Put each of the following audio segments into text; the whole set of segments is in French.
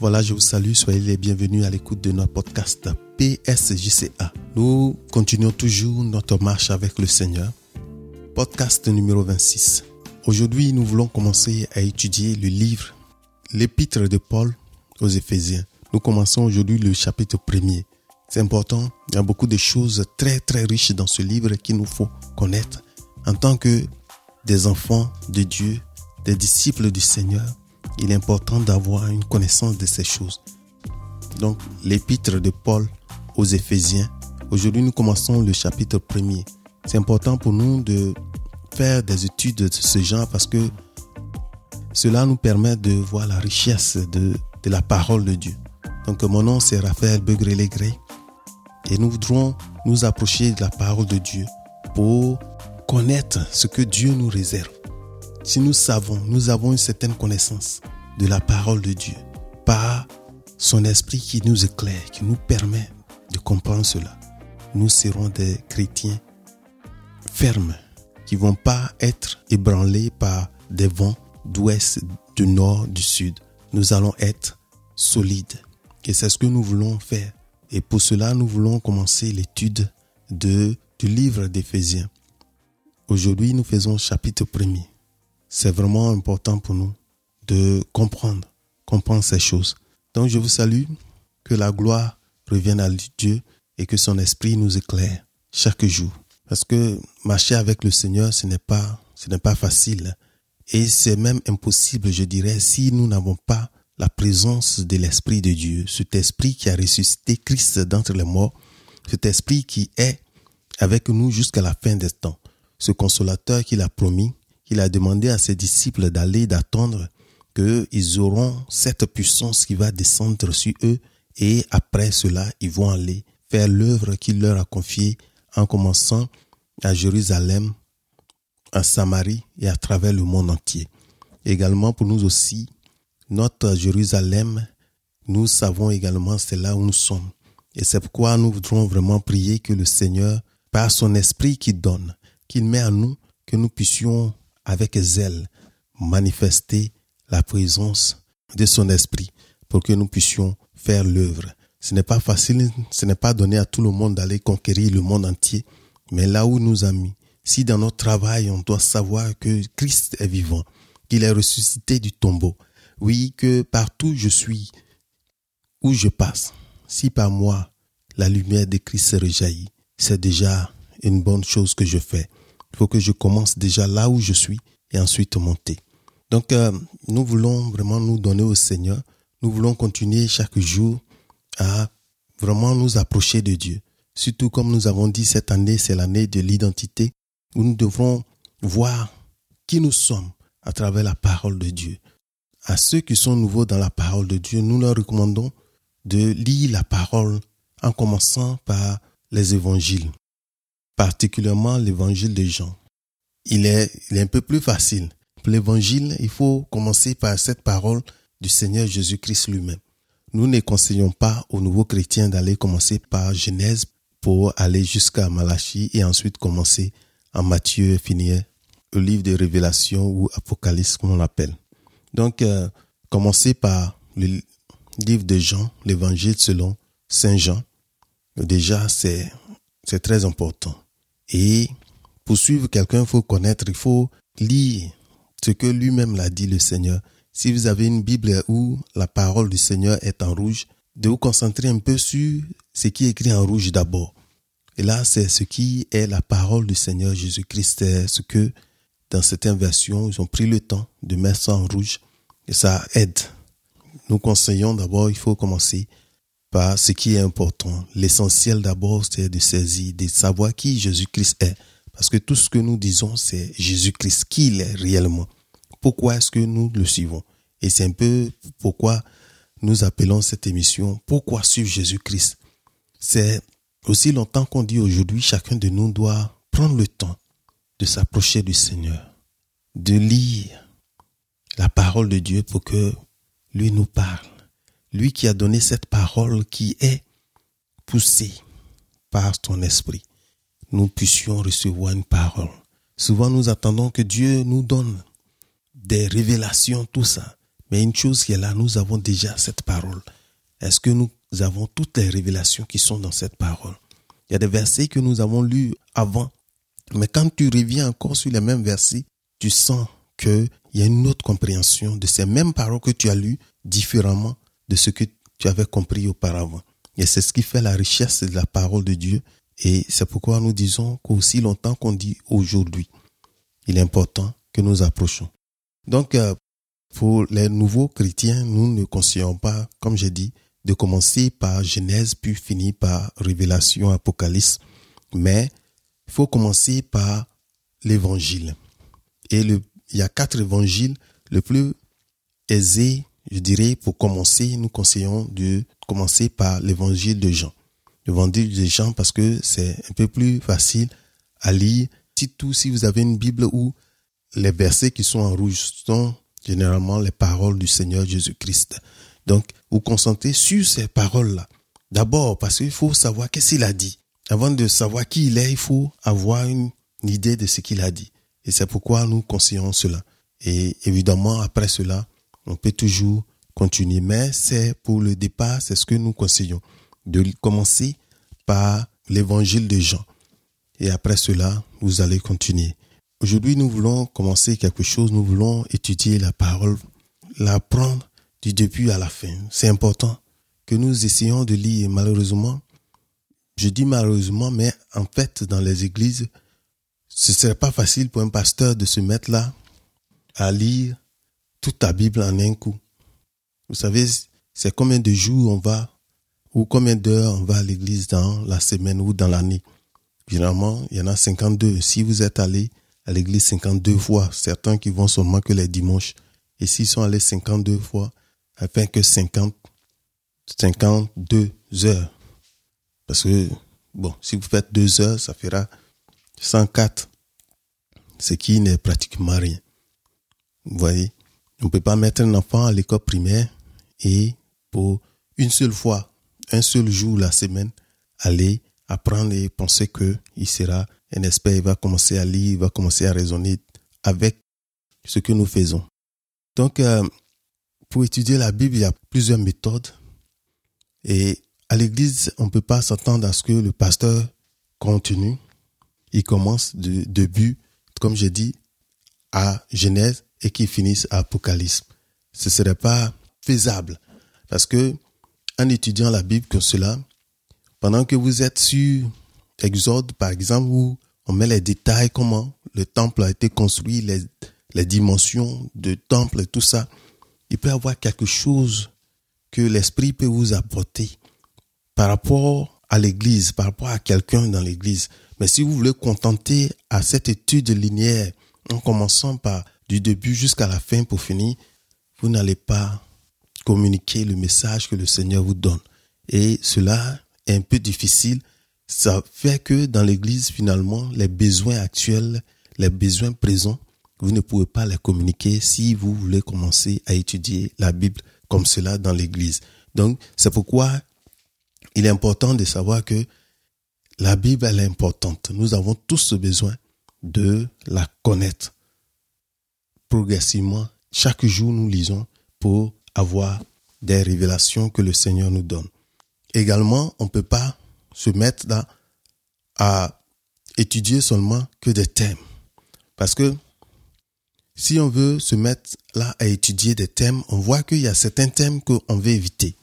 Voilà, je vous salue, soyez les bienvenus à l'écoute de notre podcast PSJCA. Nous continuons toujours notre marche avec le Seigneur. Podcast numéro 26. Aujourd'hui, nous voulons commencer à étudier le livre, l'épître de Paul aux Éphésiens. Nous commençons aujourd'hui le chapitre premier. C'est important, il y a beaucoup de choses très très riches dans ce livre qu'il nous faut connaître en tant que des enfants de Dieu, des disciples du Seigneur il est important d'avoir une connaissance de ces choses. Donc, l'épître de Paul aux Éphésiens. Aujourd'hui, nous commençons le chapitre premier. C'est important pour nous de faire des études de ce genre parce que cela nous permet de voir la richesse de, la parole de Dieu. Donc, mon nom, c'est Raphaël Begré-Légré et nous voudrons nous approcher de la parole de Dieu pour connaître ce que Dieu nous réserve. Si nous savons, nous avons une certaine connaissance de la parole de Dieu par son esprit qui nous éclaire, qui nous permet de comprendre cela, nous serons des chrétiens fermes qui vont pas être ébranlés par des vents d'ouest, du nord, du sud. Nous allons être solides. Et c'est ce que nous voulons faire. Et pour cela, nous voulons commencer l'étude de, du livre d'Éphésiens. Aujourd'hui, nous faisons chapitre premier c'est vraiment important pour nous de comprendre, comprendre ces choses. Donc je vous salue, que la gloire revienne à Dieu et que son esprit nous éclaire chaque jour. Parce que marcher avec le Seigneur, ce n'est pas, ce n'est pas facile. Et c'est même impossible, je dirais, si nous n'avons pas la présence de l'Esprit de Dieu, cet Esprit qui a ressuscité Christ d'entre les morts, cet Esprit qui est avec nous jusqu'à la fin des temps, ce consolateur qu'il a promis, il a demandé à ses disciples d'aller, d'attendre qu'ils auront cette puissance qui va descendre sur eux et après cela, ils vont aller faire l'œuvre qu'il leur a confiée en commençant à Jérusalem, à Samarie et à travers le monde entier. Également pour nous aussi, notre Jérusalem, nous savons également c'est là où nous sommes. Et c'est pourquoi nous voudrons vraiment prier que le Seigneur, par son esprit qui donne, qu'il met à nous, que nous puissions avec zèle manifester la présence de son esprit pour que nous puissions faire l'œuvre. Ce n'est pas facile, ce n'est pas donné à tout le monde d'aller conquérir le monde entier, mais là où nous a mis, si dans notre travail on doit savoir que Christ est vivant, qu'il est ressuscité du tombeau, oui, que partout je suis, où je passe, si par moi la lumière de Christ rejaillit, c'est déjà une bonne chose que je fais. Il faut que je commence déjà là où je suis et ensuite monter. Donc, euh, nous voulons vraiment nous donner au Seigneur. Nous voulons continuer chaque jour à vraiment nous approcher de Dieu. Surtout comme nous avons dit cette année, c'est l'année de l'identité où nous devrons voir qui nous sommes à travers la parole de Dieu. À ceux qui sont nouveaux dans la parole de Dieu, nous leur recommandons de lire la parole en commençant par les évangiles particulièrement l'évangile de Jean. Il est, un peu plus facile. Pour l'évangile, il faut commencer par cette parole du Seigneur Jésus-Christ lui-même. Nous ne conseillons pas aux nouveaux chrétiens d'aller commencer par Genèse pour aller jusqu'à Malachie et ensuite commencer en Matthieu et finir le livre de Révélation ou Apocalypse comme on l'appelle. Donc, euh, commencer par le livre de Jean, l'évangile selon Saint Jean. Déjà, c'est très important. Et pour suivre quelqu'un, il faut connaître, il faut lire ce que lui-même l'a dit le Seigneur. Si vous avez une Bible où la parole du Seigneur est en rouge, de vous concentrer un peu sur ce qui est écrit en rouge d'abord. Et là, c'est ce qui est la parole du Seigneur Jésus-Christ. Ce que, dans certaines versions, ils ont pris le temps de mettre ça en rouge. Et ça aide. Nous conseillons d'abord, il faut commencer par ce qui est important. L'essentiel d'abord, c'est de saisir, de savoir qui Jésus-Christ est. Parce que tout ce que nous disons, c'est Jésus-Christ, qui il est réellement. Pourquoi est-ce que nous le suivons? Et c'est un peu pourquoi nous appelons cette émission Pourquoi suivre Jésus-Christ? C'est aussi longtemps qu'on dit aujourd'hui, chacun de nous doit prendre le temps de s'approcher du Seigneur, de lire la parole de Dieu pour que lui nous parle lui qui a donné cette parole qui est poussée par ton esprit, nous puissions recevoir une parole. Souvent nous attendons que Dieu nous donne des révélations, tout ça. Mais une chose qui est là, nous avons déjà cette parole. Est-ce que nous avons toutes les révélations qui sont dans cette parole? Il y a des versets que nous avons lus avant, mais quand tu reviens encore sur les mêmes versets, tu sens qu'il y a une autre compréhension de ces mêmes paroles que tu as lues différemment de ce que tu avais compris auparavant. Et c'est ce qui fait la richesse de la parole de Dieu. Et c'est pourquoi nous disons qu'aussi longtemps qu'on dit aujourd'hui, il est important que nous approchons. Donc, euh, pour les nouveaux chrétiens, nous ne conseillons pas, comme j'ai dit, de commencer par Genèse puis finir par Révélation, Apocalypse, mais il faut commencer par l'Évangile. Et il y a quatre évangiles. Le plus aisé, je dirais, pour commencer, nous conseillons de commencer par l'Évangile de Jean. L'évangile de Jean parce que c'est un peu plus facile à lire. Surtout si vous avez une Bible où les versets qui sont en rouge sont généralement les paroles du Seigneur Jésus-Christ. Donc, vous concentrez sur ces paroles-là. D'abord, parce qu'il faut savoir qu'est-ce qu'il a dit. Avant de savoir qui il est, il faut avoir une, idée de ce qu'il a dit. Et c'est pourquoi nous conseillons cela. Et évidemment, après cela, on peut toujours continuer. Mais c'est pour le départ, c'est ce que nous conseillons. De commencer par l'évangile de Jean. Et après cela, vous allez continuer. Aujourd'hui, nous voulons commencer quelque chose. Nous voulons étudier la parole, la prendre du début à la fin. C'est important que nous essayons de lire. Malheureusement, je dis malheureusement, mais en fait, dans les églises, ce serait pas facile pour un pasteur de se mettre là à lire toute la Bible en un coup. Vous savez, c'est combien de jours on va ou combien d'heures on va à l'église dans la semaine ou dans l'année. Généralement, il y en a 52. Si vous êtes allé à l'église 52 fois, certains qui vont seulement que les dimanches, et s'ils sont allés 52 fois, afin que 50, 52 heures. Parce que, bon, si vous faites deux heures, ça fera 104, ce qui n'est pratiquement rien. Vous voyez, on ne peut pas mettre un enfant à l'école primaire et pour une seule fois, un seul jour la semaine, aller apprendre et penser que il sera un expert, il va commencer à lire, il va commencer à raisonner avec ce que nous faisons. Donc, euh, pour étudier la Bible, il y a plusieurs méthodes. Et à l'église, on ne peut pas s'attendre à ce que le pasteur continue. Il commence du début, comme j'ai dit, à Genèse et qu'il finisse à Apocalypse. Ce ne serait pas faisable. Parce que, en étudiant la Bible comme cela, pendant que vous êtes sur Exode, par exemple, où on met les détails, comment le temple a été construit, les, les dimensions du temple tout ça, il peut y avoir quelque chose que l'Esprit peut vous apporter par rapport à l'Église, par rapport à quelqu'un dans l'Église. Mais si vous voulez contenter à cette étude linéaire, en commençant par du début jusqu'à la fin pour finir, vous n'allez pas communiquer le message que le Seigneur vous donne. Et cela est un peu difficile. Ça fait que dans l'Église, finalement, les besoins actuels, les besoins présents, vous ne pouvez pas les communiquer si vous voulez commencer à étudier la Bible comme cela dans l'Église. Donc, c'est pourquoi il est important de savoir que la Bible, elle est importante. Nous avons tous besoin de la connaître. Progressivement, chaque jour, nous lisons pour avoir des révélations que le Seigneur nous donne. Également, on ne peut pas se mettre là à étudier seulement que des thèmes. Parce que si on veut se mettre là à étudier des thèmes, on voit qu'il y a certains thèmes qu'on veut éviter.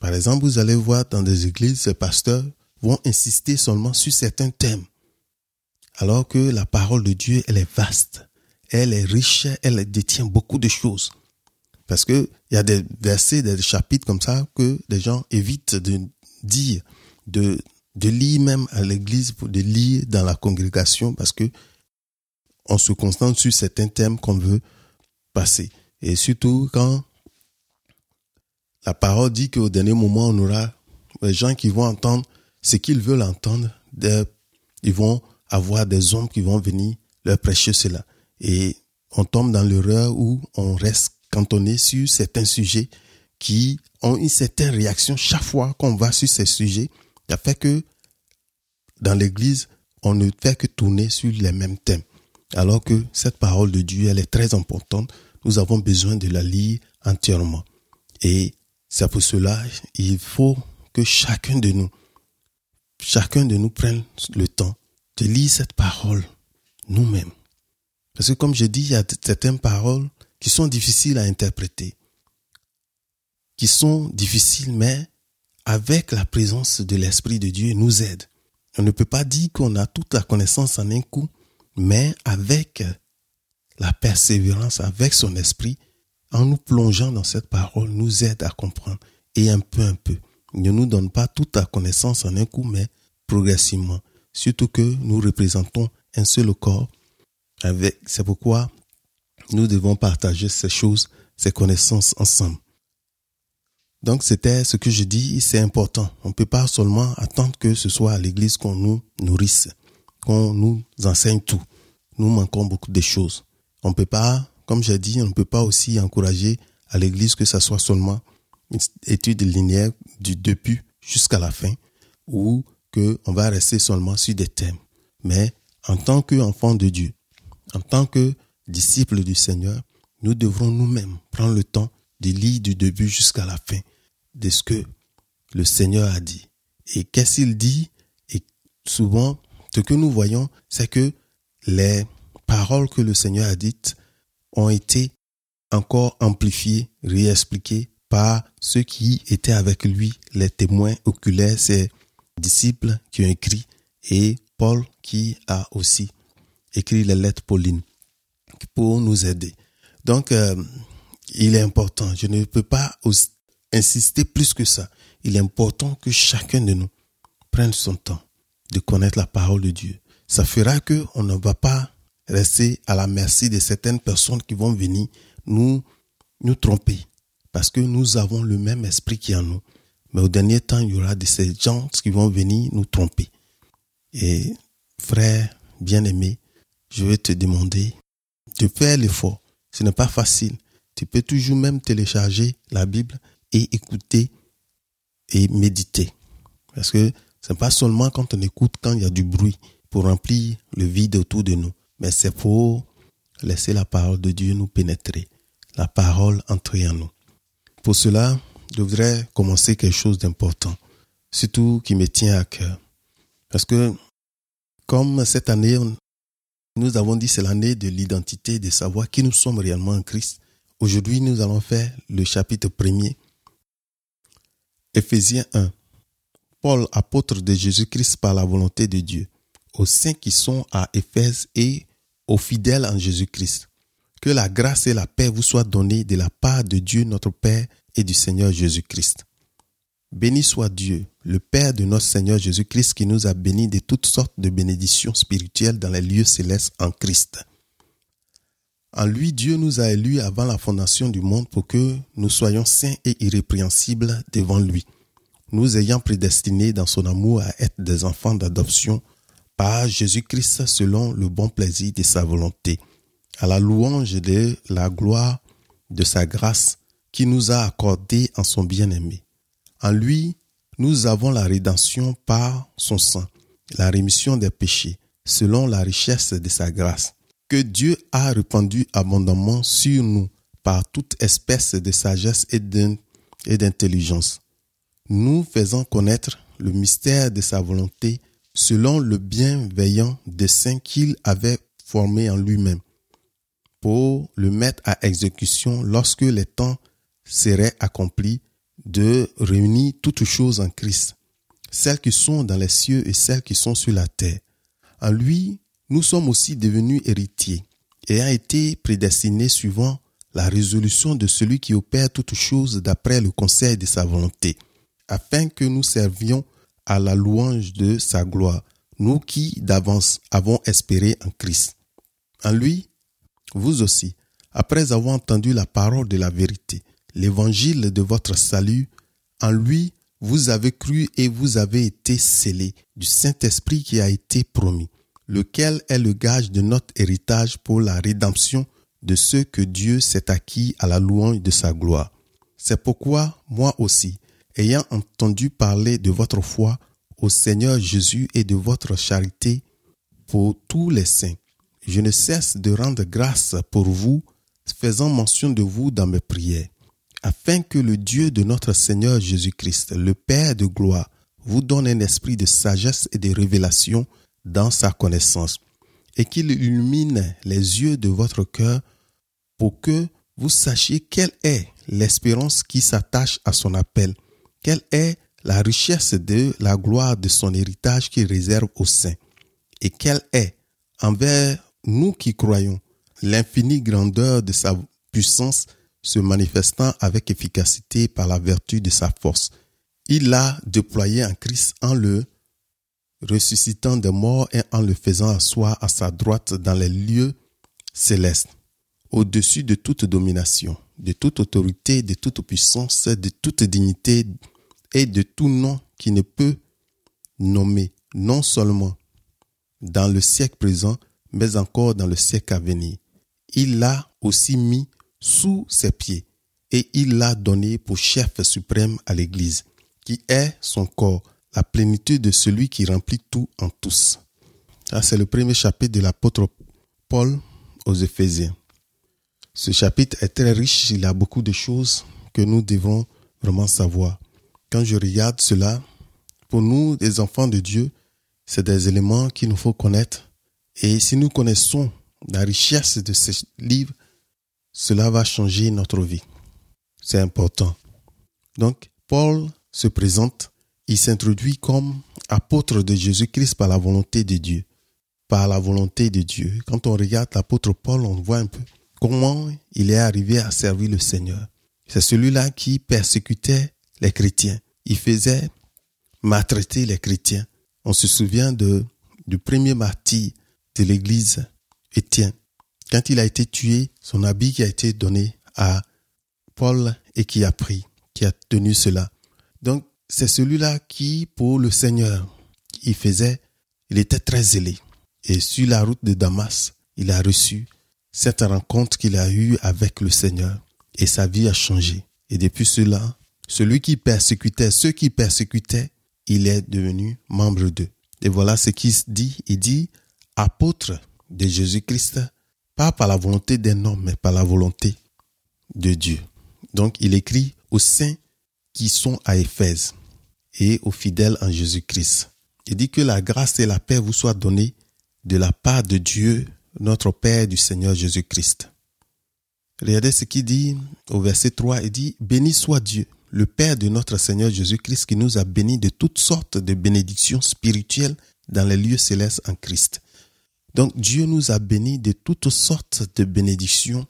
Par exemple, vous allez voir dans des églises, ces pasteurs vont insister seulement sur certains thèmes. Alors que la parole de Dieu, elle est vaste, elle est riche, elle détient beaucoup de choses. Parce que il y a des versets, des chapitres comme ça que les gens évitent de dire, de, de lire même à l'église, de lire dans la congrégation parce que on se concentre sur certains thèmes qu'on veut passer. Et surtout quand la parole dit qu'au dernier moment, on aura les gens qui vont entendre ce qu'ils veulent entendre. ils vont avoir des hommes qui vont venir leur prêcher cela. Et on tombe dans l'erreur où on reste cantonné sur certains sujets qui ont une certaine réaction chaque fois qu'on va sur ces sujets. Ça fait que dans l'église, on ne fait que tourner sur les mêmes thèmes. Alors que cette parole de Dieu, elle est très importante. Nous avons besoin de la lire entièrement. Et c'est pour cela, il faut que chacun de nous, chacun de nous prenne le temps de lire cette parole nous-mêmes. Parce que comme je dis, il y a certaines paroles qui sont difficiles à interpréter, qui sont difficiles, mais avec la présence de l'Esprit de Dieu, nous aide. On ne peut pas dire qu'on a toute la connaissance en un coup, mais avec la persévérance, avec son esprit, en nous plongeant dans cette parole, nous aide à comprendre et un peu, un peu. Il ne nous donne pas toute la connaissance en un coup, mais progressivement. Surtout que nous représentons un seul corps. C'est pourquoi nous devons partager ces choses, ces connaissances ensemble. Donc c'était ce que je dis, c'est important. On ne peut pas seulement attendre que ce soit à l'église qu'on nous nourrisse, qu'on nous enseigne tout. Nous manquons beaucoup de choses. On ne peut pas, comme j'ai dit, on ne peut pas aussi encourager à l'église que ce soit seulement une étude linéaire du début jusqu'à la fin, ou que on va rester seulement sur des thèmes. Mais en tant qu'enfant de Dieu, en tant que disciple du Seigneur, nous devrons nous-mêmes prendre le temps de lire du début jusqu'à la fin de ce que le Seigneur a dit. Et qu'est-ce qu'il dit? Et souvent, ce que nous voyons, c'est que les paroles que le Seigneur a dites ont été encore amplifiées, réexpliquées par ceux qui étaient avec lui, les témoins oculaires, ses disciples qui ont écrit, et Paul qui a aussi écrit les lettres Pauline pour nous aider. Donc, euh, il est important. Je ne peux pas insister plus que ça. Il est important que chacun de nous prenne son temps de connaître la parole de Dieu. Ça fera que on ne va pas rester à la merci de certaines personnes qui vont venir nous nous tromper parce que nous avons le même esprit qui en nous. Mais au dernier temps, il y aura de ces gens qui vont venir nous tromper. Et frère bien-aimé, je vais te demander de faire l'effort. Ce n'est pas facile. Tu peux toujours même télécharger la Bible et écouter et méditer. Parce que ce n'est pas seulement quand on écoute quand il y a du bruit pour remplir le vide autour de nous, mais c'est pour laisser la parole de Dieu nous pénétrer, la parole entrer en nous. Pour cela, je voudrais commencer quelque chose d'important, surtout qui me tient à cœur. Parce que comme cette année, nous avons dit c'est l'année de l'identité, de savoir qui nous sommes réellement en Christ. Aujourd'hui, nous allons faire le chapitre premier. Éphésiens 1. Paul, apôtre de Jésus-Christ par la volonté de Dieu, aux saints qui sont à Éphèse et aux fidèles en Jésus-Christ. Que la grâce et la paix vous soient données de la part de Dieu notre Père et du Seigneur Jésus-Christ. Béni soit Dieu, le Père de notre Seigneur Jésus-Christ, qui nous a bénis de toutes sortes de bénédictions spirituelles dans les lieux célestes en Christ. En lui, Dieu nous a élus avant la fondation du monde pour que nous soyons saints et irrépréhensibles devant lui, nous ayant prédestinés dans son amour à être des enfants d'adoption par Jésus-Christ selon le bon plaisir de sa volonté, à la louange de la gloire de sa grâce qui nous a accordé en son bien-aimé. En lui, nous avons la rédemption par son sang, la rémission des péchés, selon la richesse de sa grâce que Dieu a répandu abondamment sur nous par toute espèce de sagesse et d'intelligence, nous faisant connaître le mystère de sa volonté selon le bienveillant dessein qu'il avait formé en lui-même, pour le mettre à exécution lorsque les temps seraient accomplis de réunir toutes choses en Christ, celles qui sont dans les cieux et celles qui sont sur la terre. En lui, nous sommes aussi devenus héritiers, ayant été prédestinés suivant la résolution de celui qui opère toutes choses d'après le conseil de sa volonté, afin que nous servions à la louange de sa gloire, nous qui d'avance avons espéré en Christ. En lui, vous aussi, après avoir entendu la parole de la vérité, l'évangile de votre salut, en lui, vous avez cru et vous avez été scellés du Saint-Esprit qui a été promis lequel est le gage de notre héritage pour la rédemption de ceux que Dieu s'est acquis à la louange de sa gloire. C'est pourquoi moi aussi, ayant entendu parler de votre foi au Seigneur Jésus et de votre charité pour tous les saints, je ne cesse de rendre grâce pour vous, faisant mention de vous dans mes prières, afin que le Dieu de notre Seigneur Jésus-Christ, le Père de gloire, vous donne un esprit de sagesse et de révélation dans sa connaissance, et qu'il illumine les yeux de votre cœur pour que vous sachiez quelle est l'espérance qui s'attache à son appel, quelle est la richesse de la gloire de son héritage qu'il réserve aux saints, et quelle est, envers nous qui croyons, l'infinie grandeur de sa puissance se manifestant avec efficacité par la vertu de sa force. Il l'a déployé en Christ en le ressuscitant des morts et en le faisant asseoir à sa droite dans les lieux célestes, au-dessus de toute domination, de toute autorité, de toute puissance, de toute dignité et de tout nom qui ne peut nommer, non seulement dans le siècle présent, mais encore dans le siècle à venir. Il l'a aussi mis sous ses pieds et il l'a donné pour chef suprême à l'Église, qui est son corps, la plénitude de celui qui remplit tout en tous. c'est le premier chapitre de l'apôtre Paul aux Éphésiens. Ce chapitre est très riche, il a beaucoup de choses que nous devons vraiment savoir. Quand je regarde cela, pour nous, les enfants de Dieu, c'est des éléments qu'il nous faut connaître. Et si nous connaissons la richesse de ce livre, cela va changer notre vie. C'est important. Donc, Paul se présente, il s'introduit comme apôtre de Jésus-Christ par la volonté de Dieu. Par la volonté de Dieu. Quand on regarde l'apôtre Paul, on voit un peu comment il est arrivé à servir le Seigneur. C'est celui-là qui persécutait les chrétiens. Il faisait maltraiter les chrétiens. On se souvient de, du premier martyr de l'église, Étienne. Quand il a été tué, son habit qui a été donné à Paul et qui a pris, qui a tenu cela. Donc, c'est celui-là qui, pour le Seigneur, il faisait, il était très zélé. Et sur la route de Damas, il a reçu cette rencontre qu'il a eue avec le Seigneur et sa vie a changé. Et depuis cela, celui qui persécutait, ceux qui persécutaient, il est devenu membre d'eux. Et voilà ce qu'il dit. Il dit, apôtre de Jésus-Christ pas par la volonté d'un homme, mais par la volonté de Dieu. Donc il écrit aux saints qui sont à Éphèse et aux fidèles en Jésus-Christ. Il dit que la grâce et la paix vous soient données de la part de Dieu, notre Père du Seigneur Jésus-Christ. Regardez ce qu'il dit au verset 3, il dit, Béni soit Dieu, le Père de notre Seigneur Jésus-Christ qui nous a bénis de toutes sortes de bénédictions spirituelles dans les lieux célestes en Christ. Donc Dieu nous a bénis de toutes sortes de bénédictions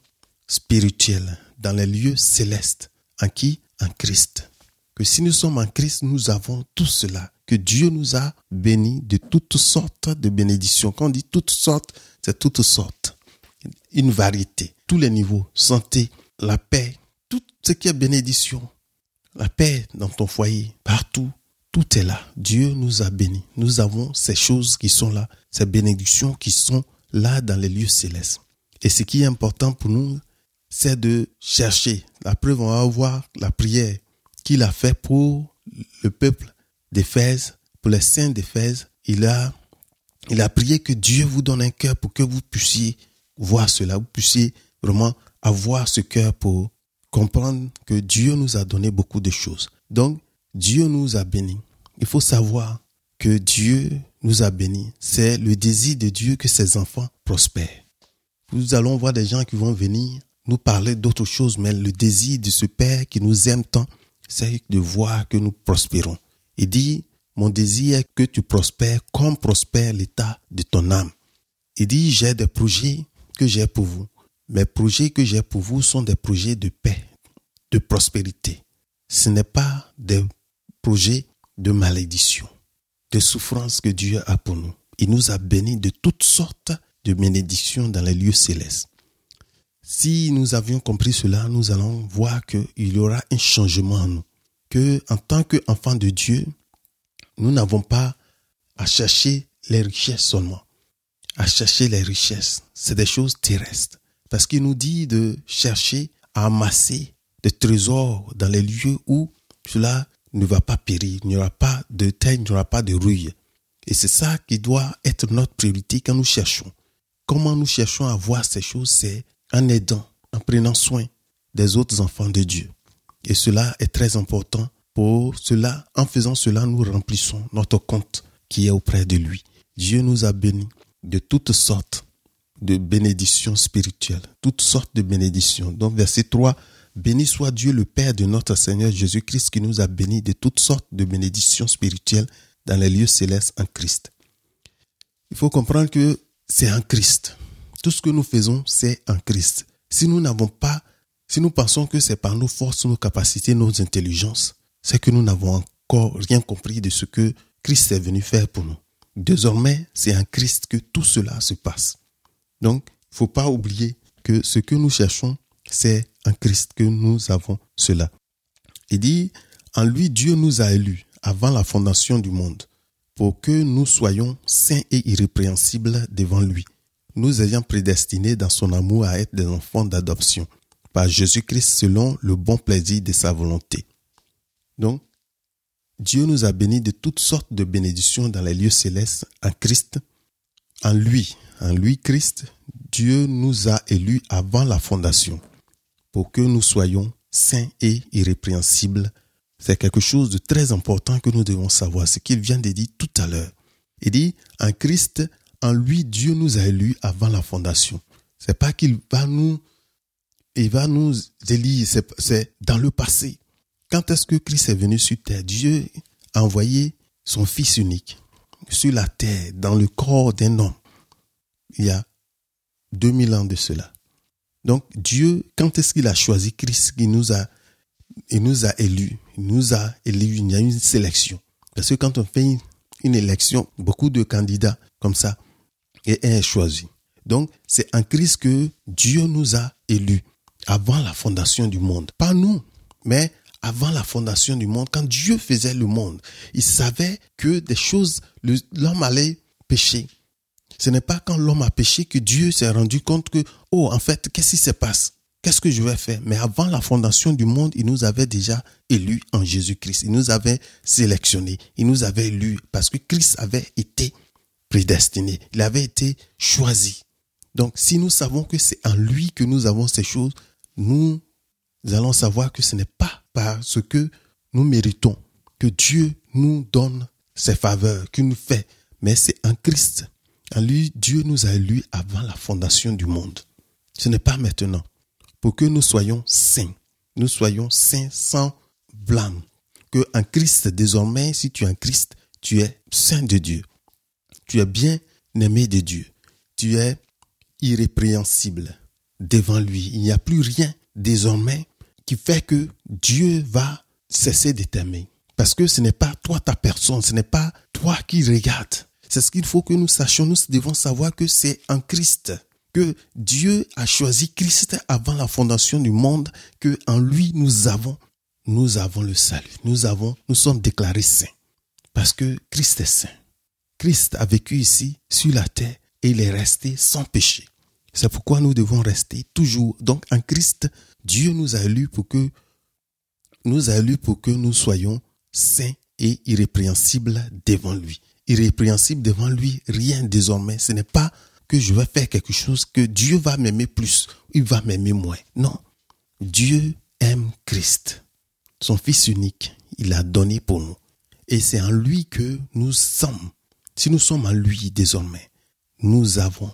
spirituelles dans les lieux célestes. En qui? En Christ. Que si nous sommes en Christ, nous avons tout cela. Que Dieu nous a bénis de toutes sortes de bénédictions. Quand on dit toutes sortes, c'est toutes sortes. Une variété. Tous les niveaux. Santé, la paix, tout ce qui est bénédiction. La paix dans ton foyer, partout. Tout est là. Dieu nous a bénis. Nous avons ces choses qui sont là, ces bénédictions qui sont là dans les lieux célestes. Et ce qui est important pour nous, c'est de chercher. La preuve, on va voir la prière qu'il a fait pour le peuple d'Éphèse, pour les saints d'Éphèse. Il a, il a prié que Dieu vous donne un cœur pour que vous puissiez voir cela, vous puissiez vraiment avoir ce cœur pour comprendre que Dieu nous a donné beaucoup de choses. Donc, Dieu nous a bénis. Il faut savoir que Dieu nous a bénis. C'est le désir de Dieu que ses enfants prospèrent. Nous allons voir des gens qui vont venir nous parler d'autres choses, mais le désir de ce Père qui nous aime tant, c'est de voir que nous prospérons. Il dit, mon désir est que tu prospères comme prospère l'état de ton âme. Il dit, j'ai des projets que j'ai pour vous. Mes projets que j'ai pour vous sont des projets de paix, de prospérité. Ce n'est pas des de malédiction, de souffrance que Dieu a pour nous. Il nous a bénis de toutes sortes de bénédictions dans les lieux célestes. Si nous avions compris cela, nous allons voir qu'il y aura un changement en nous. Que, en tant qu'enfants de Dieu, nous n'avons pas à chercher les richesses seulement. À chercher les richesses. C'est des choses terrestres. Parce qu'il nous dit de chercher à amasser des trésors dans les lieux où cela ne va pas périr, il n'y aura pas de terre, il n'y aura pas de rouille. Et c'est ça qui doit être notre priorité quand nous cherchons. Comment nous cherchons à voir ces choses, c'est en aidant, en prenant soin des autres enfants de Dieu. Et cela est très important. Pour cela, en faisant cela, nous remplissons notre compte qui est auprès de lui. Dieu nous a bénis de toutes sortes de bénédictions spirituelles, toutes sortes de bénédictions. Donc, verset 3, Béni soit Dieu le Père de notre Seigneur Jésus-Christ qui nous a bénis de toutes sortes de bénédictions spirituelles dans les lieux célestes en Christ. Il faut comprendre que c'est en Christ. Tout ce que nous faisons, c'est en Christ. Si nous n'avons pas, si nous pensons que c'est par nos forces, nos capacités, nos intelligences, c'est que nous n'avons encore rien compris de ce que Christ est venu faire pour nous. Désormais, c'est en Christ que tout cela se passe. Donc, il ne faut pas oublier que ce que nous cherchons, c'est en Christ que nous avons cela. Il dit, en lui, Dieu nous a élus avant la fondation du monde pour que nous soyons saints et irrépréhensibles devant lui, nous ayant prédestinés dans son amour à être des enfants d'adoption par Jésus-Christ selon le bon plaisir de sa volonté. Donc, Dieu nous a bénis de toutes sortes de bénédictions dans les lieux célestes en Christ. En lui, en lui Christ, Dieu nous a élus avant la fondation pour que nous soyons saints et irrépréhensibles. C'est quelque chose de très important que nous devons savoir, ce qu'il vient de dire tout à l'heure. Il dit, en Christ, en lui, Dieu nous a élus avant la fondation. C'est pas qu'il va nous, il va nous élire, c'est dans le passé. Quand est-ce que Christ est venu sur terre? Dieu a envoyé son Fils unique sur la terre, dans le corps d'un homme, il y a 2000 ans de cela. Donc Dieu, quand est-ce qu'il a choisi Christ, il nous a, il nous a élus, il nous a élus, il y a une sélection. Parce que quand on fait une, élection, beaucoup de candidats comme ça, et un est choisi. Donc c'est en Christ que Dieu nous a élus avant la fondation du monde. Pas nous, mais avant la fondation du monde, quand Dieu faisait le monde, il savait que des choses, l'homme allait pécher. Ce n'est pas quand l'homme a péché que Dieu s'est rendu compte que, oh, en fait, qu'est-ce qui se passe? Qu'est-ce que je vais faire? Mais avant la fondation du monde, il nous avait déjà élus en Jésus-Christ. Il nous avait sélectionnés. Il nous avait élus parce que Christ avait été prédestiné. Il avait été choisi. Donc, si nous savons que c'est en lui que nous avons ces choses, nous allons savoir que ce n'est pas parce que nous méritons que Dieu nous donne ses faveurs, qu'il nous fait, mais c'est en Christ. En lui, Dieu nous a élus avant la fondation du monde. Ce n'est pas maintenant. Pour que nous soyons saints. Nous soyons saints sans blâme. Que en Christ, désormais, si tu es en Christ, tu es saint de Dieu. Tu es bien aimé de Dieu. Tu es irrépréhensible devant lui. Il n'y a plus rien désormais qui fait que Dieu va cesser de t'aimer. Parce que ce n'est pas toi ta personne, ce n'est pas toi qui regardes, c'est ce qu'il faut que nous sachions. Nous devons savoir que c'est en Christ que Dieu a choisi Christ avant la fondation du monde, que en lui nous avons, nous avons le salut. Nous avons, nous sommes déclarés saints. Parce que Christ est saint. Christ a vécu ici, sur la terre, et il est resté sans péché. C'est pourquoi nous devons rester toujours. Donc, en Christ, Dieu nous a élus pour que, nous a élus pour que nous soyons saints et irrépréhensibles devant lui irrépréhensible devant lui, rien désormais. Ce n'est pas que je vais faire quelque chose que Dieu va m'aimer plus, il va m'aimer moins. Non. Dieu aime Christ, son Fils unique. Il l'a donné pour nous. Et c'est en lui que nous sommes. Si nous sommes en lui désormais, nous avons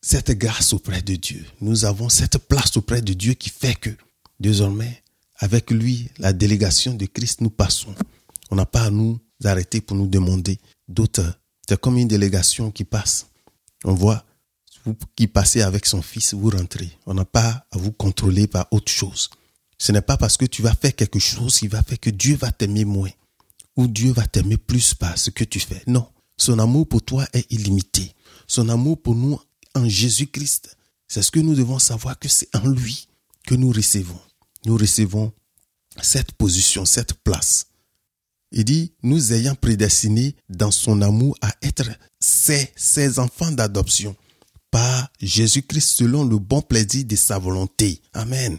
cette grâce auprès de Dieu. Nous avons cette place auprès de Dieu qui fait que désormais, avec lui, la délégation de Christ, nous passons. On n'a pas à nous arrêter pour nous demander d'autres. C'est comme une délégation qui passe. On voit, qui passez avec son fils, vous rentrez. On n'a pas à vous contrôler par autre chose. Ce n'est pas parce que tu vas faire quelque chose qui va faire que Dieu va t'aimer moins ou Dieu va t'aimer plus par ce que tu fais. Non. Son amour pour toi est illimité. Son amour pour nous en Jésus-Christ, c'est ce que nous devons savoir que c'est en lui que nous recevons. Nous recevons cette position, cette place. Il dit, nous ayant prédestinés dans son amour à être ses, enfants d'adoption par Jésus-Christ selon le bon plaisir de sa volonté. Amen.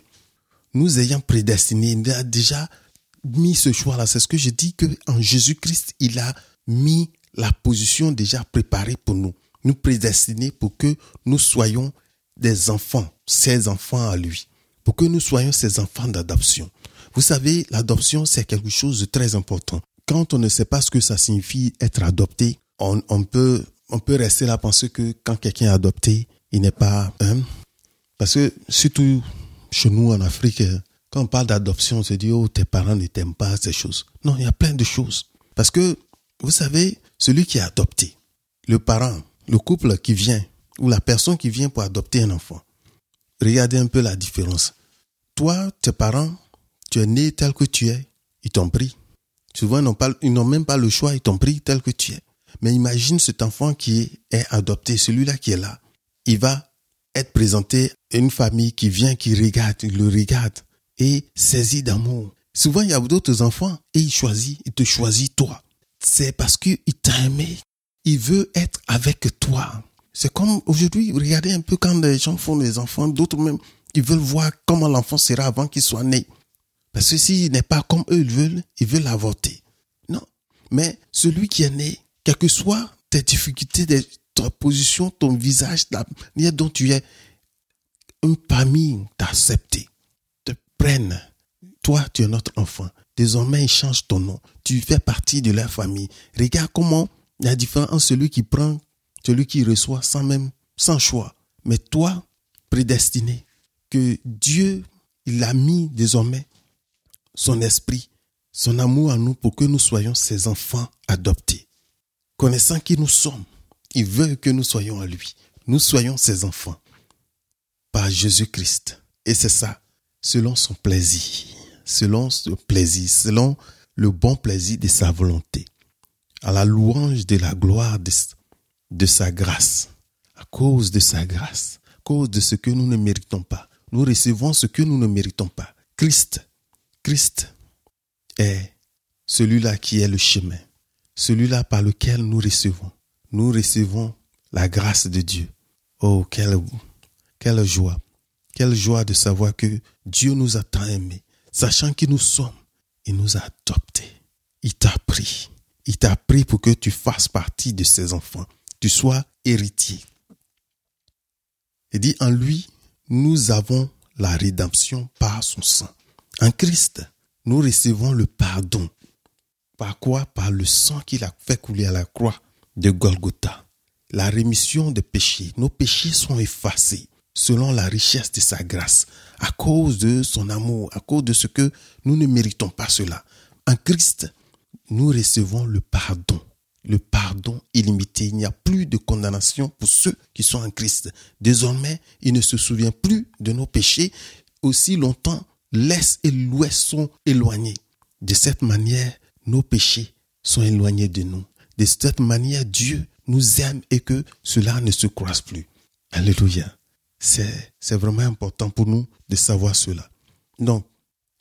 Nous ayant prédestinés, il a déjà mis ce choix-là. C'est ce que je dis que en Jésus-Christ, il a mis la position déjà préparée pour nous. Nous prédestinés pour que nous soyons des enfants, ses enfants à lui. Pour que nous soyons ses enfants d'adoption. Vous savez, l'adoption, c'est quelque chose de très important. Quand on ne sait pas ce que ça signifie être adopté, on, peut, rester là penser que quand quelqu'un est adopté, il n'est pas. Parce que surtout chez nous en Afrique, quand on parle d'adoption, on se dit, oh, tes parents ne t'aiment pas, ces choses. Non, il y a plein de choses. Parce que, vous savez, celui qui est adopté, le parent, le couple qui vient, ou la personne qui vient pour adopter un enfant, regardez un peu la différence. Toi, tes parents, tu es né tel que tu es, ils t'ont pris. Souvent, ils n'ont même pas le choix, ils t'ont pris tel que tu es. Mais imagine cet enfant qui est adopté, celui-là qui est là. Il va être présenté à une famille qui vient, qui regarde, il le regarde et saisit d'amour. Souvent, il y a d'autres enfants et il choisit, il te choisit toi. C'est parce qu'il t'a aimé. Il veut être avec toi. C'est comme aujourd'hui, regardez un peu quand les gens font des enfants, d'autres même, ils veulent voir comment l'enfant sera avant qu'il soit né. Parce que s'il n'est pas comme eux ils veulent, ils veulent l'avorter. Non. Mais celui qui est né, quelles que soient tes difficultés, ta position, ton visage, la manière dont tu es, une famille t'a accepté, te prennent. Toi, tu es notre enfant. Désormais, ils changent ton nom. Tu fais partie de leur famille. Regarde comment il y a différence entre celui qui prend, celui qui reçoit sans même, sans choix. Mais toi, prédestiné, que Dieu, il a mis désormais son esprit, son amour en nous pour que nous soyons ses enfants adoptés. Connaissant qui nous sommes, il veut que nous soyons à lui. Nous soyons ses enfants par Jésus-Christ. Et c'est ça, selon son plaisir, selon son plaisir, selon le bon plaisir de sa volonté, à la louange de la gloire de, de sa grâce, à cause de sa grâce, à cause de ce que nous ne méritons pas. Nous recevons ce que nous ne méritons pas. Christ Christ est celui-là qui est le chemin, celui-là par lequel nous recevons. Nous recevons la grâce de Dieu. Oh, quelle, joie. Quelle joie de savoir que Dieu nous a tant aimés, sachant qui nous sommes, il nous a adoptés. Il t'a pris. Il t'a pris pour que tu fasses partie de ses enfants. Tu sois héritier. Il dit, en lui, nous avons la rédemption par son sang. En Christ, nous recevons le pardon. Par quoi? Par le sang qu'il a fait couler à la croix de Golgotha. La rémission des péchés. Nos péchés sont effacés selon la richesse de sa grâce, à cause de son amour, à cause de ce que nous ne méritons pas cela. En Christ, nous recevons le pardon, le pardon illimité. Il n'y a plus de condamnation pour ceux qui sont en Christ. Désormais, il ne se souvient plus de nos péchés aussi longtemps l'Est et l'Ouest sont éloignés. De cette manière, nos péchés sont éloignés de nous. De cette manière, Dieu nous aime et que cela ne se croise plus. Alléluia. C'est, c'est vraiment important pour nous de savoir cela. Donc,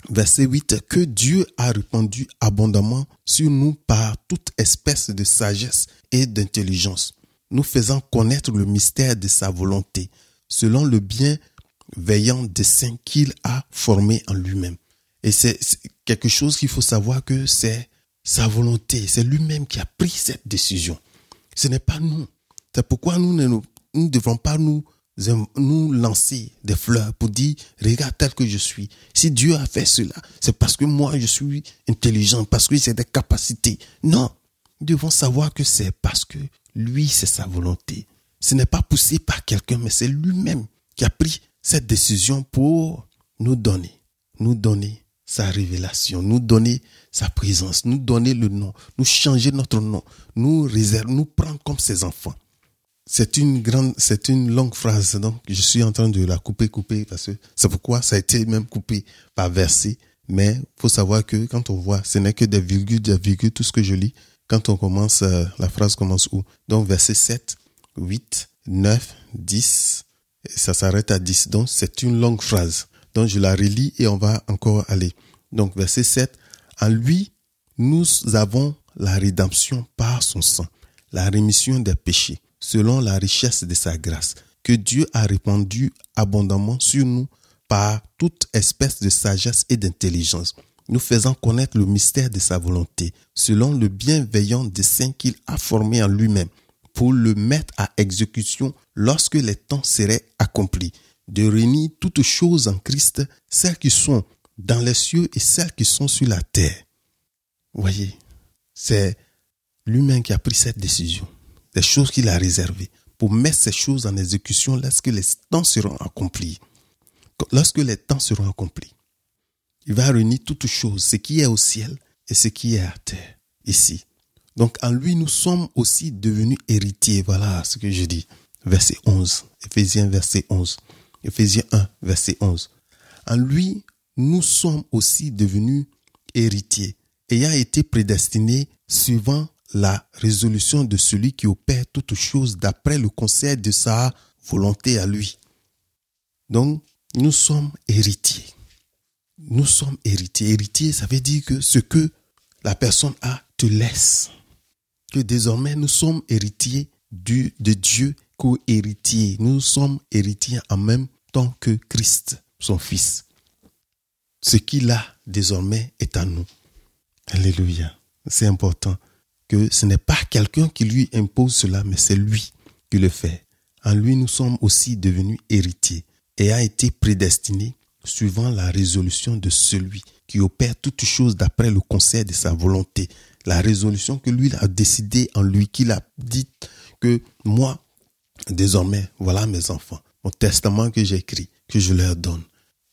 verset 8, que Dieu a répandu abondamment sur nous par toute espèce de sagesse et d'intelligence, nous faisant connaître le mystère de sa volonté, selon le bien veillant dessein qu'il a formé en lui-même. Et c'est quelque chose qu'il faut savoir que c'est sa volonté, c'est lui-même qui a pris cette décision. Ce n'est pas nous. C'est pourquoi nous ne devons pas nous, nous lancer des fleurs pour dire, regarde tel que je suis. Si Dieu a fait cela, c'est parce que moi je suis intelligent, parce que j'ai des capacités. Non. Nous devons savoir que c'est parce que lui, c'est sa volonté. Ce n'est pas poussé par quelqu'un, mais c'est lui-même qui a pris cette décision pour nous donner, nous donner sa révélation, nous donner sa présence, nous donner le nom, nous changer notre nom, nous réserver, nous prendre comme ses enfants. C'est une grande, c'est une longue phrase, donc je suis en train de la couper, couper, parce que c'est pourquoi ça a été même coupé par verset. Mais faut savoir que quand on voit, ce n'est que des virgules, des virgules, tout ce que je lis. Quand on commence, euh, la phrase commence où? Donc verset 7, 8, 9, 10, ça s'arrête à 10. Donc, c'est une longue phrase. Donc, je la relis et on va encore aller. Donc, verset 7. En lui, nous avons la rédemption par son sang, la rémission des péchés, selon la richesse de sa grâce, que Dieu a répandu abondamment sur nous par toute espèce de sagesse et d'intelligence, nous faisant connaître le mystère de sa volonté, selon le bienveillant dessein qu'il a formé en lui-même pour le mettre à exécution lorsque les temps seraient accomplis, de réunir toutes choses en Christ, celles qui sont dans les cieux et celles qui sont sur la terre. Voyez, c'est l'humain qui a pris cette décision, des choses qu'il a réservées pour mettre ces choses en exécution lorsque les temps seront accomplis. Lorsque les temps seront accomplis, il va réunir toutes choses, ce qui est au ciel et ce qui est à terre, ici. Donc en lui, nous sommes aussi devenus héritiers. Voilà ce que je dis. Verset 11. Éphésiens verset 11. Éphésiens 1, verset 11. En lui, nous sommes aussi devenus héritiers, ayant été prédestinés suivant la résolution de celui qui opère toutes choses d'après le conseil de sa volonté à lui. Donc, nous sommes héritiers. Nous sommes héritiers. Héritier, ça veut dire que ce que la personne a te laisse. Que désormais nous sommes héritiers du, de Dieu, co-héritiers. Nous sommes héritiers en même temps que Christ, son Fils. Ce qu'il a désormais est à nous. Alléluia. C'est important que ce n'est pas quelqu'un qui lui impose cela, mais c'est lui qui le fait. En lui, nous sommes aussi devenus héritiers et a été prédestinés suivant la résolution de celui qui opère toutes choses d'après le conseil de sa volonté. La résolution que lui a décidé en lui, qu'il a dit que moi, désormais, voilà mes enfants, mon testament que j'ai écrit, que je leur donne.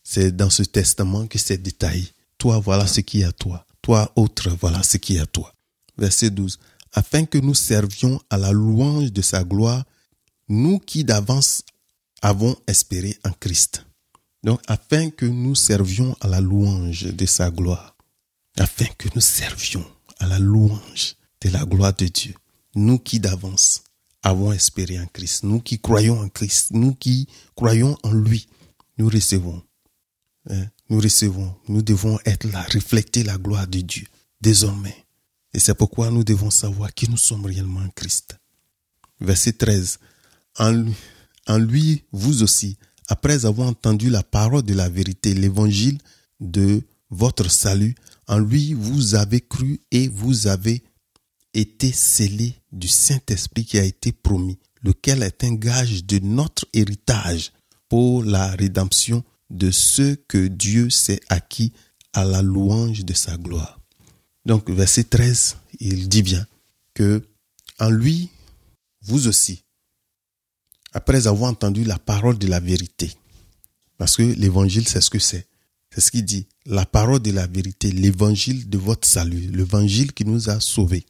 C'est dans ce testament que c'est détaillé. Toi, voilà ce qui est à toi. Toi, autre, voilà ce qui est à toi verset 12, afin que nous servions à la louange de sa gloire, nous qui d'avance avons espéré en Christ. Donc, afin que nous servions à la louange de sa gloire, afin que nous servions à la louange de la gloire de Dieu, nous qui d'avance avons espéré en Christ, nous qui croyons en Christ, nous qui croyons en lui, nous recevons. Hein, nous recevons, nous devons être là, refléter la gloire de Dieu. Désormais, et c'est pourquoi nous devons savoir qui nous sommes réellement en Christ. Verset 13. En lui, en lui, vous aussi, après avoir entendu la parole de la vérité, l'évangile de votre salut, en lui vous avez cru et vous avez été scellés du Saint-Esprit qui a été promis, lequel est un gage de notre héritage pour la rédemption de ceux que Dieu s'est acquis à la louange de sa gloire. Donc, verset 13, il dit bien que en lui, vous aussi, après avoir entendu la parole de la vérité, parce que l'évangile, c'est ce que c'est. C'est ce qu'il dit. La parole de la vérité, l'évangile de votre salut, l'évangile qui nous a sauvés,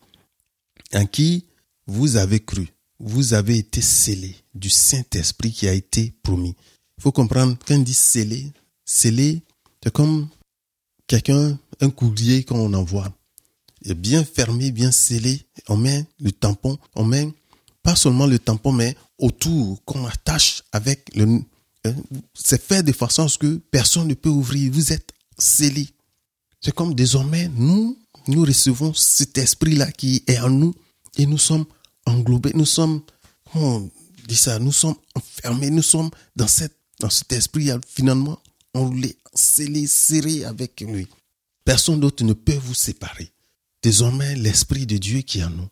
en qui vous avez cru, vous avez été scellés du Saint-Esprit qui a été promis. Il faut comprendre, quand on dit scellé, scellé, c'est comme quelqu'un, un courrier qu'on envoie est bien fermé, bien scellé. On met le tampon, on met pas seulement le tampon, mais autour qu'on attache avec le. Hein, c'est fait de façon à ce que personne ne peut ouvrir. Vous êtes C'est comme désormais, nous, nous recevons cet esprit-là qui est en nous et nous sommes englobés, nous sommes, comment on dit ça, nous sommes enfermés, nous sommes dans, cette, dans cet esprit finalement enroulé, scellé, serré avec lui. Personne d'autre ne peut vous séparer. Désormais, l'Esprit de Dieu qui est en nous,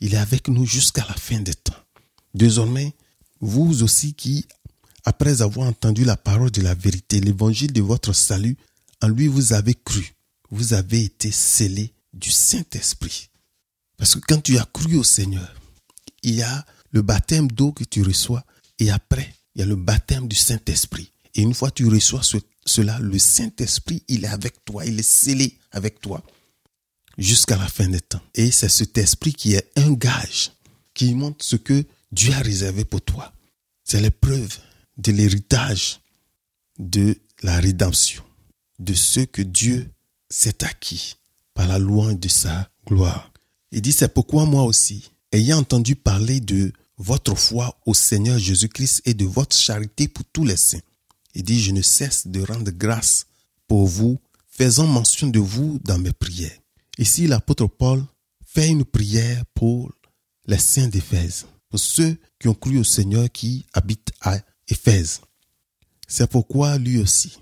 il est avec nous jusqu'à la fin des temps. Désormais, vous aussi qui, après avoir entendu la parole de la vérité, l'évangile de votre salut, en lui vous avez cru, vous avez été scellés du Saint-Esprit. Parce que quand tu as cru au Seigneur, il y a le baptême d'eau que tu reçois et après, il y a le baptême du Saint-Esprit. Et une fois que tu reçois cela, le Saint-Esprit, il est avec toi, il est scellé avec toi jusqu'à la fin des temps. Et c'est cet esprit qui est un gage, qui montre ce que Dieu a réservé pour toi. C'est l'épreuve de l'héritage de la rédemption, de ce que Dieu s'est acquis par la louange de sa gloire. Il dit, c'est pourquoi moi aussi, ayant entendu parler de votre foi au Seigneur Jésus-Christ et de votre charité pour tous les saints, il dit, je ne cesse de rendre grâce pour vous, faisant mention de vous dans mes prières Ici, l'apôtre Paul fait une prière pour les saints d'Éphèse, pour ceux qui ont cru au Seigneur qui habitent à Éphèse. C'est pourquoi lui aussi,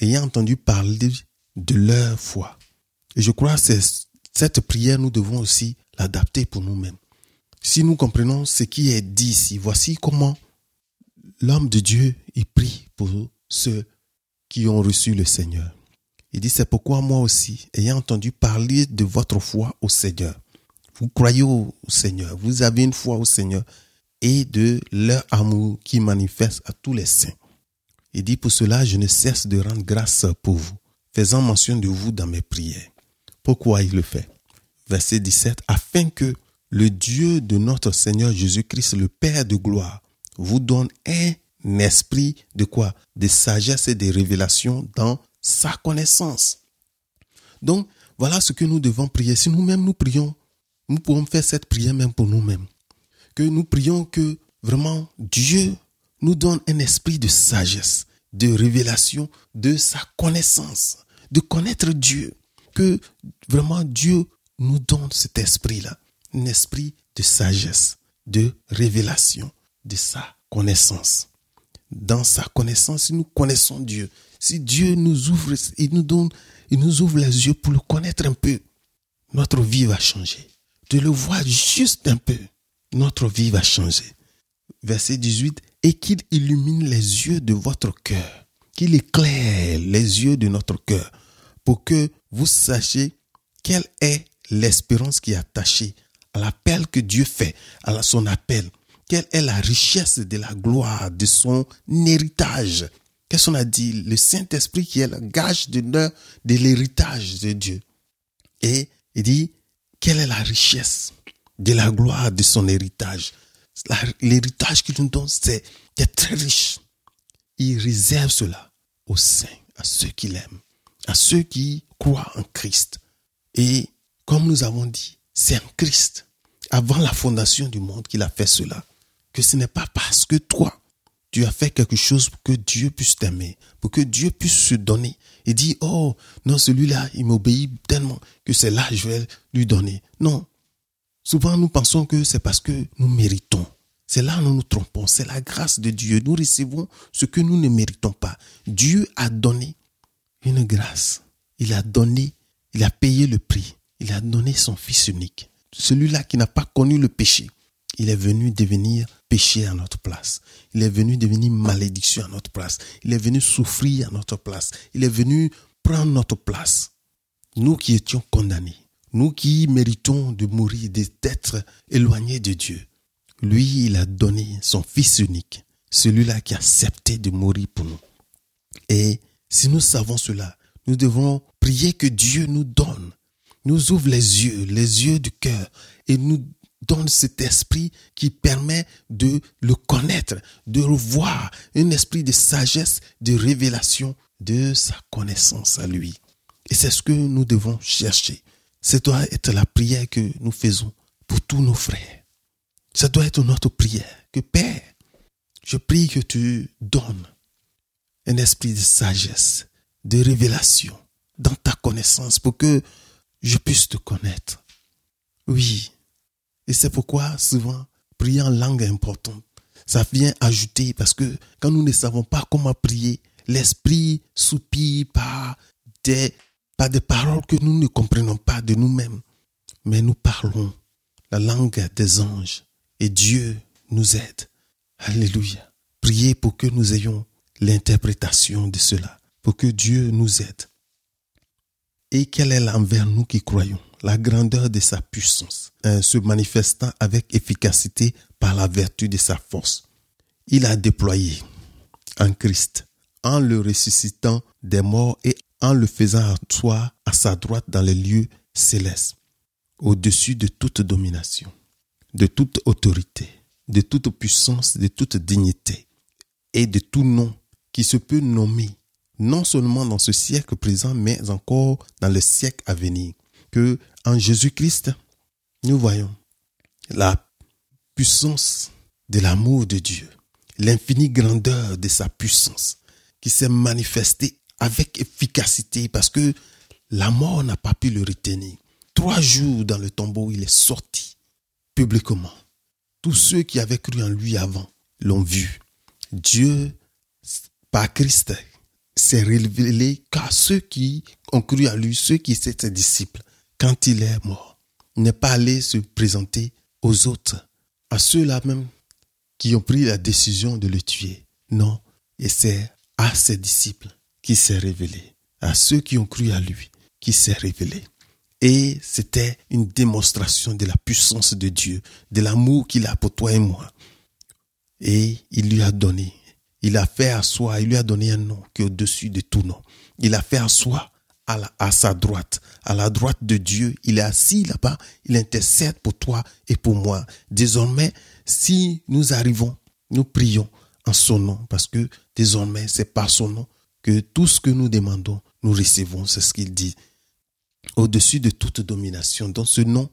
ayant entendu parler de leur foi, et je crois que cette prière, nous devons aussi l'adapter pour nous-mêmes. Si nous comprenons ce qui est dit ici, voici comment l'homme de Dieu y prie pour ceux qui ont reçu le Seigneur. Il dit, c'est pourquoi moi aussi, ayant entendu parler de votre foi au Seigneur, vous croyez au Seigneur, vous avez une foi au Seigneur et de leur amour qui manifeste à tous les saints. Il dit, pour cela, je ne cesse de rendre grâce pour vous, faisant mention de vous dans mes prières. Pourquoi il le fait? Verset 17, afin que le Dieu de notre Seigneur Jésus-Christ, le Père de gloire, vous donne un esprit de quoi? De sagesse et de révélation dans sa connaissance. Donc, voilà ce que nous devons prier. Si nous-mêmes nous prions, nous pouvons faire cette prière même pour nous-mêmes. Que nous prions que vraiment Dieu nous donne un esprit de sagesse, de révélation, de sa connaissance, de connaître Dieu. Que vraiment Dieu nous donne cet esprit-là, un esprit de sagesse, de révélation, de sa connaissance. Dans sa connaissance, nous connaissons Dieu. Si Dieu nous ouvre, il nous donne, il nous ouvre les yeux pour le connaître un peu, notre vie va changer. De le voir juste un peu, notre vie va changer. Verset 18, et qu'il illumine les yeux de votre cœur, qu'il éclaire les yeux de notre cœur, pour que vous sachiez quelle est l'espérance qui est attachée à l'appel que Dieu fait, à son appel. Quelle est la richesse de la gloire de son héritage Qu'est-ce qu'on a dit? Le Saint-Esprit qui est le gage de, de l'héritage de Dieu. Et il dit, quelle est la richesse de la gloire de son héritage? L'héritage qu'il nous donne, c'est très riche. Il réserve cela aux saints, à ceux qui l'aiment, à ceux qui croient en Christ. Et comme nous avons dit, c'est en Christ, avant la fondation du monde, qu'il a fait cela. Que ce n'est pas parce que toi, tu as fait quelque chose pour que Dieu puisse t'aimer, pour que Dieu puisse se donner. Et dit, oh, non, celui-là, il m'obéit tellement que c'est là que je vais lui donner. Non. Souvent, nous pensons que c'est parce que nous méritons. C'est là où nous nous trompons. C'est la grâce de Dieu. Nous recevons ce que nous ne méritons pas. Dieu a donné une grâce. Il a donné, il a payé le prix. Il a donné son Fils unique. Celui-là qui n'a pas connu le péché. Il est venu devenir péché à notre place. Il est venu devenir malédiction à notre place. Il est venu souffrir à notre place. Il est venu prendre notre place. Nous qui étions condamnés, nous qui méritons de mourir, d'être éloignés de Dieu, lui, il a donné son Fils unique, celui-là qui a accepté de mourir pour nous. Et si nous savons cela, nous devons prier que Dieu nous donne, nous ouvre les yeux, les yeux du cœur, et nous donne cet esprit qui permet de le connaître, de revoir un esprit de sagesse, de révélation de sa connaissance à lui. Et c'est ce que nous devons chercher. Ce doit être la prière que nous faisons pour tous nos frères. Ça doit être notre prière. Que Père, je prie que tu donnes un esprit de sagesse, de révélation dans ta connaissance pour que je puisse te connaître. Oui, et c'est pourquoi souvent, prier en langue est important. Ça vient ajouter parce que quand nous ne savons pas comment prier, l'esprit soupire par des, par des paroles que nous ne comprenons pas de nous-mêmes. Mais nous parlons la langue des anges et Dieu nous aide. Alléluia. Priez pour que nous ayons l'interprétation de cela, pour que Dieu nous aide. Et quel est l'envers nous qui croyons? La grandeur de sa puissance, hein, se manifestant avec efficacité par la vertu de sa force. Il a déployé en Christ, en le ressuscitant des morts et en le faisant asseoir à sa droite dans les lieux célestes, au-dessus de toute domination, de toute autorité, de toute puissance, de toute dignité et de tout nom qui se peut nommer, non seulement dans ce siècle présent, mais encore dans le siècle à venir. Que en Jésus-Christ, nous voyons la puissance de l'amour de Dieu, l'infinie grandeur de sa puissance qui s'est manifestée avec efficacité parce que la mort n'a pas pu le retenir. Trois jours dans le tombeau, il est sorti publiquement. Tous ceux qui avaient cru en lui avant l'ont vu. Dieu, par Christ, s'est révélé qu'à ceux qui ont cru en lui, ceux qui étaient ses disciples quand il est mort, n'est pas allé se présenter aux autres, à ceux-là même qui ont pris la décision de le tuer. Non, et c'est à ses disciples qui s'est révélé. à ceux qui ont cru à lui, qui s'est révélé. Et c'était une démonstration de la puissance de Dieu, de l'amour qu'il a pour toi et moi. Et il lui a donné, il a fait à soi, il lui a donné un nom qui est au-dessus de tout nom. Il a fait à soi, à, à sa droite, à la droite de Dieu. Il est assis là-bas, il intercède pour toi et pour moi. Désormais, si nous arrivons, nous prions en son nom, parce que désormais, c'est par son nom que tout ce que nous demandons, nous recevons. C'est ce qu'il dit au-dessus de toute domination. Dans ce nom,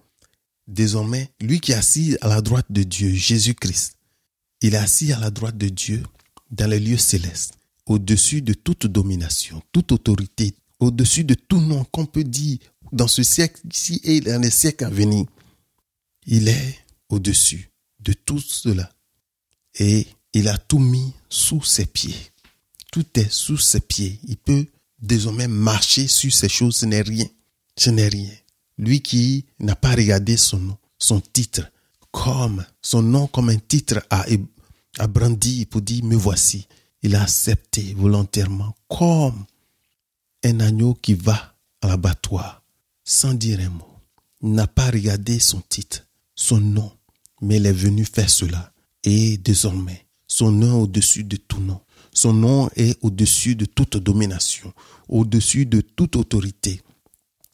désormais, lui qui est assis à la droite de Dieu, Jésus-Christ, il est assis à la droite de Dieu dans les lieux célestes, au-dessus de toute domination, toute autorité, au-dessus de tout nom qu'on peut dire dans ce siècle-ci et dans les siècles à venir. Il est au-dessus de tout cela. Et il a tout mis sous ses pieds. Tout est sous ses pieds. Il peut désormais marcher sur ces choses. Ce n'est rien ce n'est rien. Lui qui n'a pas regardé son nom, son titre, comme son nom comme un titre à, à brandi pour dire me voici. Il a accepté volontairement comme un agneau qui va à l'abattoir sans dire un mot. Il n'a pas regardé son titre, son nom, mais il est venu faire cela. Et désormais, son nom au-dessus de tout nom. Son nom est au-dessus de toute domination, au-dessus de toute autorité,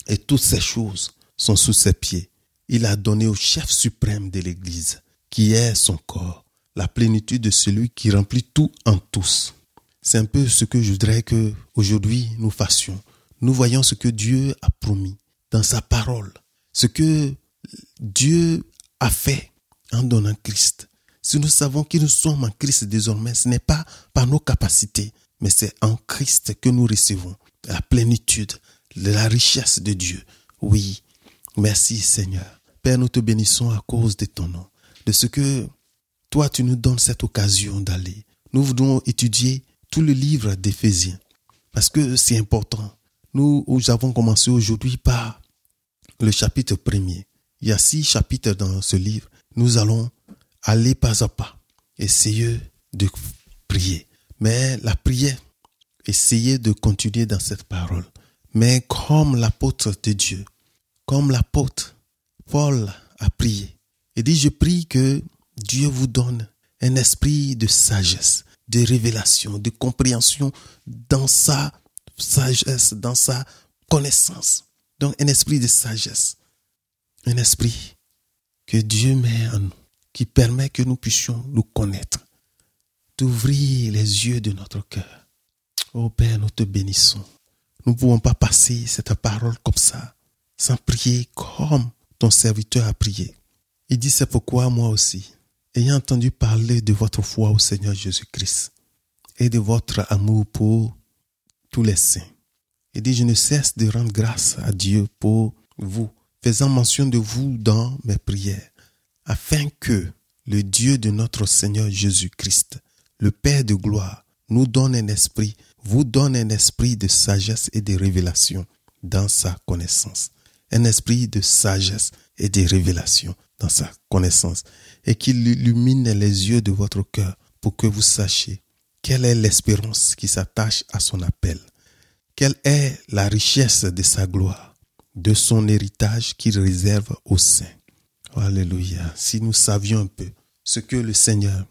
et toutes ces choses sont sous ses pieds. Il a donné au chef suprême de l'Église, qui est son corps, la plénitude de celui qui remplit tout en tous. C'est un peu ce que je voudrais que aujourd'hui nous fassions. Nous voyons ce que Dieu a promis dans sa parole, ce que Dieu a fait en donnant Christ. Si nous savons que nous sommes en Christ désormais, ce n'est pas par nos capacités, mais c'est en Christ que nous recevons la plénitude, de la richesse de Dieu. Oui, merci Seigneur. Père, nous te bénissons à cause de ton nom, de ce que toi tu nous donnes cette occasion d'aller. Nous voulons étudier tout le livre d'Éphésiens, parce que c'est important. Nous, avons commencé aujourd'hui par le chapitre premier. Il y a six chapitres dans ce livre. Nous allons aller pas à pas, essayer de prier. Mais la prière, essayer de continuer dans cette parole. Mais comme l'apôtre de Dieu, comme l'apôtre Paul a prié, il dit, je prie que Dieu vous donne un esprit de sagesse, de révélation, de compréhension dans sa sagesse, dans sa connaissance. Donc un esprit de sagesse, un esprit que Dieu met en nous, qui permet que nous puissions nous connaître, d'ouvrir les yeux de notre cœur. Ô Père, nous te bénissons. Nous ne pouvons pas passer cette parole comme ça, sans prier comme ton serviteur a prié. Il dit, c'est pourquoi moi aussi, ayant entendu parler de votre foi au Seigneur Jésus-Christ et de votre amour pour tous les saints, il dit, je ne cesse de rendre grâce à Dieu pour vous, faisant mention de vous dans mes prières, afin que le Dieu de notre Seigneur Jésus-Christ, le Père de gloire, nous donne un esprit vous donne un esprit de sagesse et de révélation dans sa connaissance. Un esprit de sagesse et de révélation dans sa connaissance. Et qu'il illumine les yeux de votre cœur pour que vous sachiez quelle est l'espérance qui s'attache à son appel. Quelle est la richesse de sa gloire, de son héritage qu'il réserve aux saints. Alléluia. Si nous savions un peu ce que le Seigneur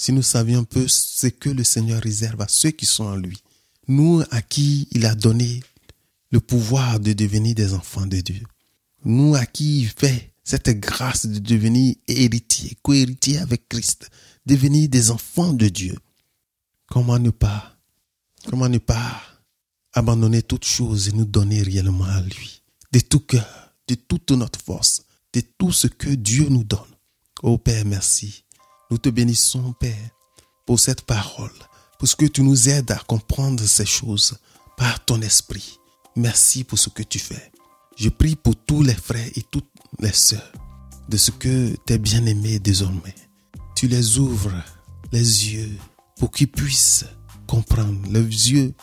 si nous savions un peu ce que le Seigneur réserve à ceux qui sont en lui, nous à qui il a donné le pouvoir de devenir des enfants de Dieu, nous à qui il fait cette grâce de devenir héritier, co-héritier avec Christ, devenir des enfants de Dieu, comment ne pas, comment ne pas abandonner toute chose et nous donner réellement à lui, de tout cœur, de toute notre force, de tout ce que Dieu nous donne. Ô Père, merci. Nous te bénissons, Père, pour cette parole, pour ce que tu nous aides à comprendre ces choses par ton esprit. Merci pour ce que tu fais. Je prie pour tous les frères et toutes les sœurs de ce que tes bien-aimés désormais. Tu les ouvres les yeux pour qu'ils puissent comprendre, les yeux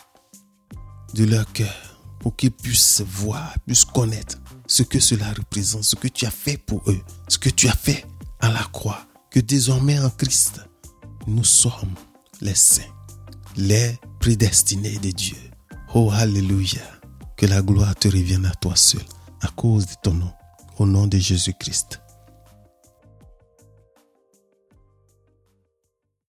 de leur cœur, pour qu'ils puissent voir, puissent connaître ce que cela représente, ce que tu as fait pour eux, ce que tu as fait à la croix, que désormais en Christ, nous sommes les saints, les prédestinés de Dieu. Oh, Alléluia. Que la gloire te revienne à toi seul, à cause de ton nom, au nom de Jésus-Christ.